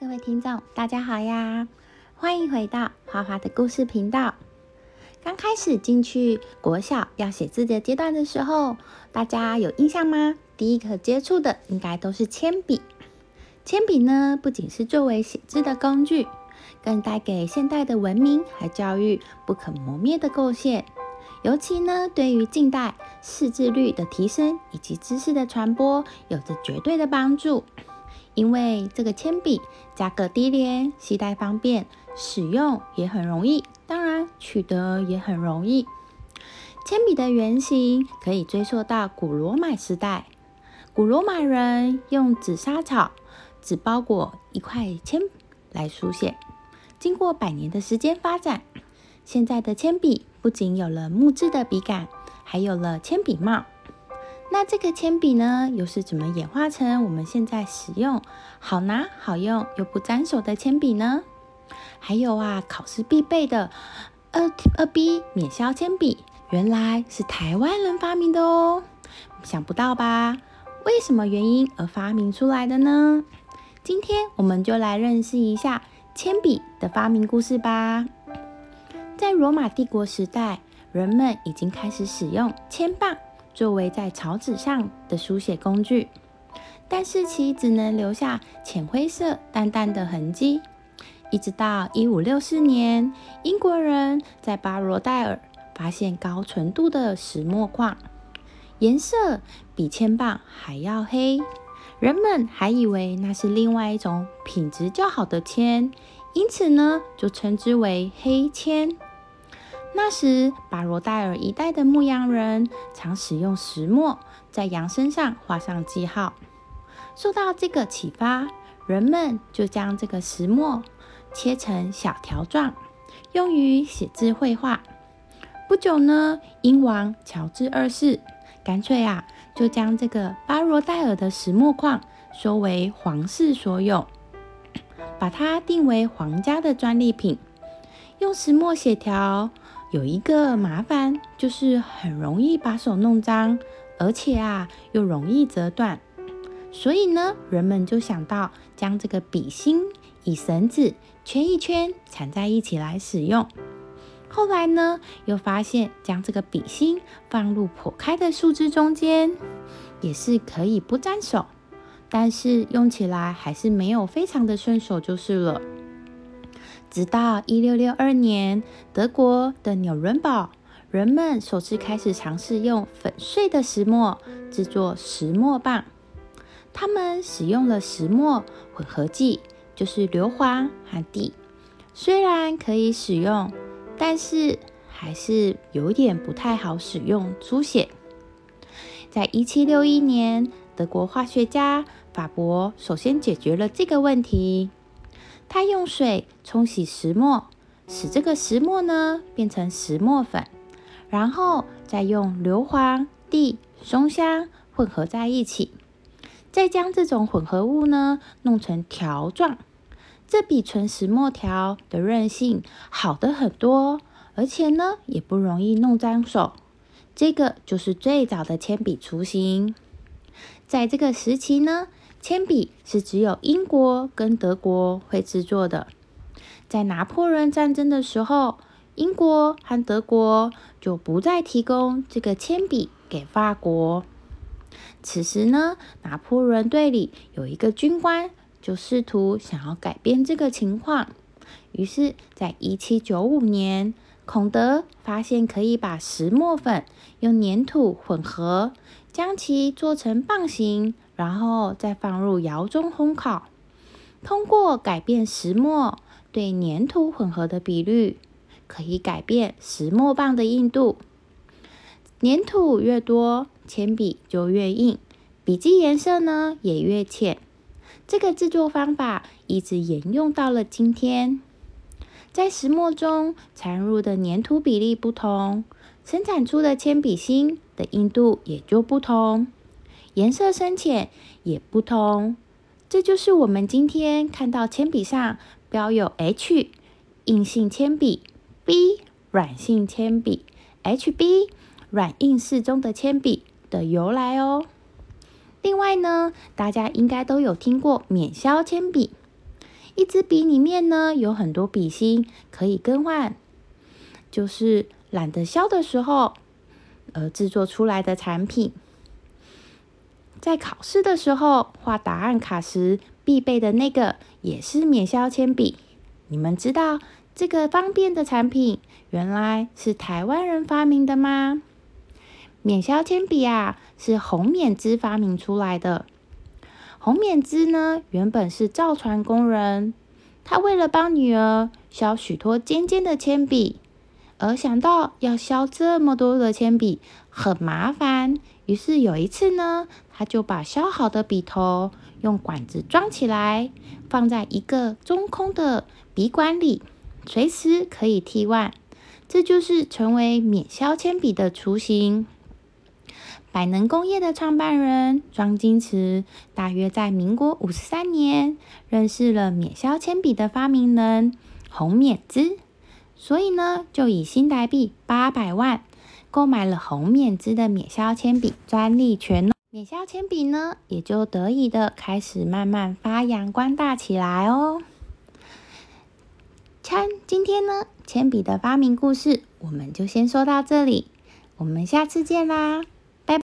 各位听众，大家好呀！欢迎回到花花的故事频道。刚开始进去国小要写字的阶段的时候，大家有印象吗？第一个接触的应该都是铅笔。铅笔呢，不仅是作为写字的工具，更带给现代的文明和教育不可磨灭的贡献。尤其呢，对于近代识字率的提升以及知识的传播，有着绝对的帮助。因为这个铅笔价格低廉，携带方便，使用也很容易，当然取得也很容易。铅笔的原型可以追溯到古罗马时代，古罗马人用紫砂草纸包裹一块铅来书写。经过百年的时间发展，现在的铅笔不仅有了木质的笔杆，还有了铅笔帽。那这个铅笔呢，又是怎么演化成我们现在使用好拿、好用又不沾手的铅笔呢？还有啊，考试必备的二二 B 免削铅笔，原来是台湾人发明的哦！想不到吧？为什么原因而发明出来的呢？今天我们就来认识一下铅笔的发明故事吧。在罗马帝国时代，人们已经开始使用铅棒。作为在草纸上的书写工具，但是其只能留下浅灰色、淡淡的痕迹。一直到一五六四年，英国人在巴罗代尔发现高纯度的石墨矿，颜色比铅棒还要黑。人们还以为那是另外一种品质较好的铅，因此呢，就称之为黑铅。那时，巴罗代尔一带的牧羊人常使用石墨在羊身上画上记号。受到这个启发，人们就将这个石墨切成小条状，用于写字绘画。不久呢，英王乔治二世干脆啊，就将这个巴罗代尔的石墨矿收为皇室所有，把它定为皇家的专利品。用石墨写条。有一个麻烦，就是很容易把手弄脏，而且啊又容易折断。所以呢，人们就想到将这个笔芯以绳子圈一圈，缠在一起来使用。后来呢，又发现将这个笔芯放入破开的树枝中间，也是可以不沾手，但是用起来还是没有非常的顺手就是了。直到一六六二年，德国的纽伦堡人们首次开始尝试用粉碎的石墨制作石墨棒。他们使用了石墨混合剂，就是硫磺和地。虽然可以使用，但是还是有点不太好使用，书写。在一七六一年，德国化学家法伯首先解决了这个问题。他用水冲洗石墨，使这个石墨呢变成石墨粉，然后再用硫磺、地、松香混合在一起，再将这种混合物呢弄成条状。这比纯石墨条的韧性好的很多，而且呢也不容易弄脏手。这个就是最早的铅笔雏形。在这个时期呢。铅笔是只有英国跟德国会制作的。在拿破仑战争的时候，英国和德国就不再提供这个铅笔给法国。此时呢，拿破仑队里有一个军官就试图想要改变这个情况。于是，在一七九五年，孔德发现可以把石墨粉用粘土混合，将其做成棒形。然后再放入窑中烘烤，通过改变石墨对粘土混合的比率，可以改变石墨棒的硬度。粘土越多，铅笔就越硬，笔记颜色呢也越浅。这个制作方法一直沿用到了今天。在石墨中掺入的粘土比例不同，生产出的铅笔芯的硬度也就不同。颜色深浅也不同，这就是我们今天看到铅笔上标有 H 硬性铅笔，B 软性铅笔，HB 软硬适中的铅笔的由来哦。另外呢，大家应该都有听过免削铅笔，一支笔里面呢有很多笔芯可以更换，就是懒得削的时候，而制作出来的产品。在考试的时候画答案卡时必备的那个也是免削铅笔。你们知道这个方便的产品原来是台湾人发明的吗？免削铅笔啊，是洪勉之发明出来的。洪勉之呢，原本是造船工人，他为了帮女儿削许多尖尖的铅笔，而想到要削这么多的铅笔很麻烦，于是有一次呢，他就把削好的笔头用管子装起来，放在一个中空的笔管里，随时可以替换。这就是成为免削铅笔的雏形。百能工业的创办人庄金池，大约在民国五十三年认识了免削铅笔的发明人洪勉之，所以呢，就以新台币八百万购买了洪勉之的免削铅笔专利权。免削铅笔呢，也就得以的开始慢慢发扬光大起来哦。看，今天呢，铅笔的发明故事，我们就先说到这里，我们下次见啦。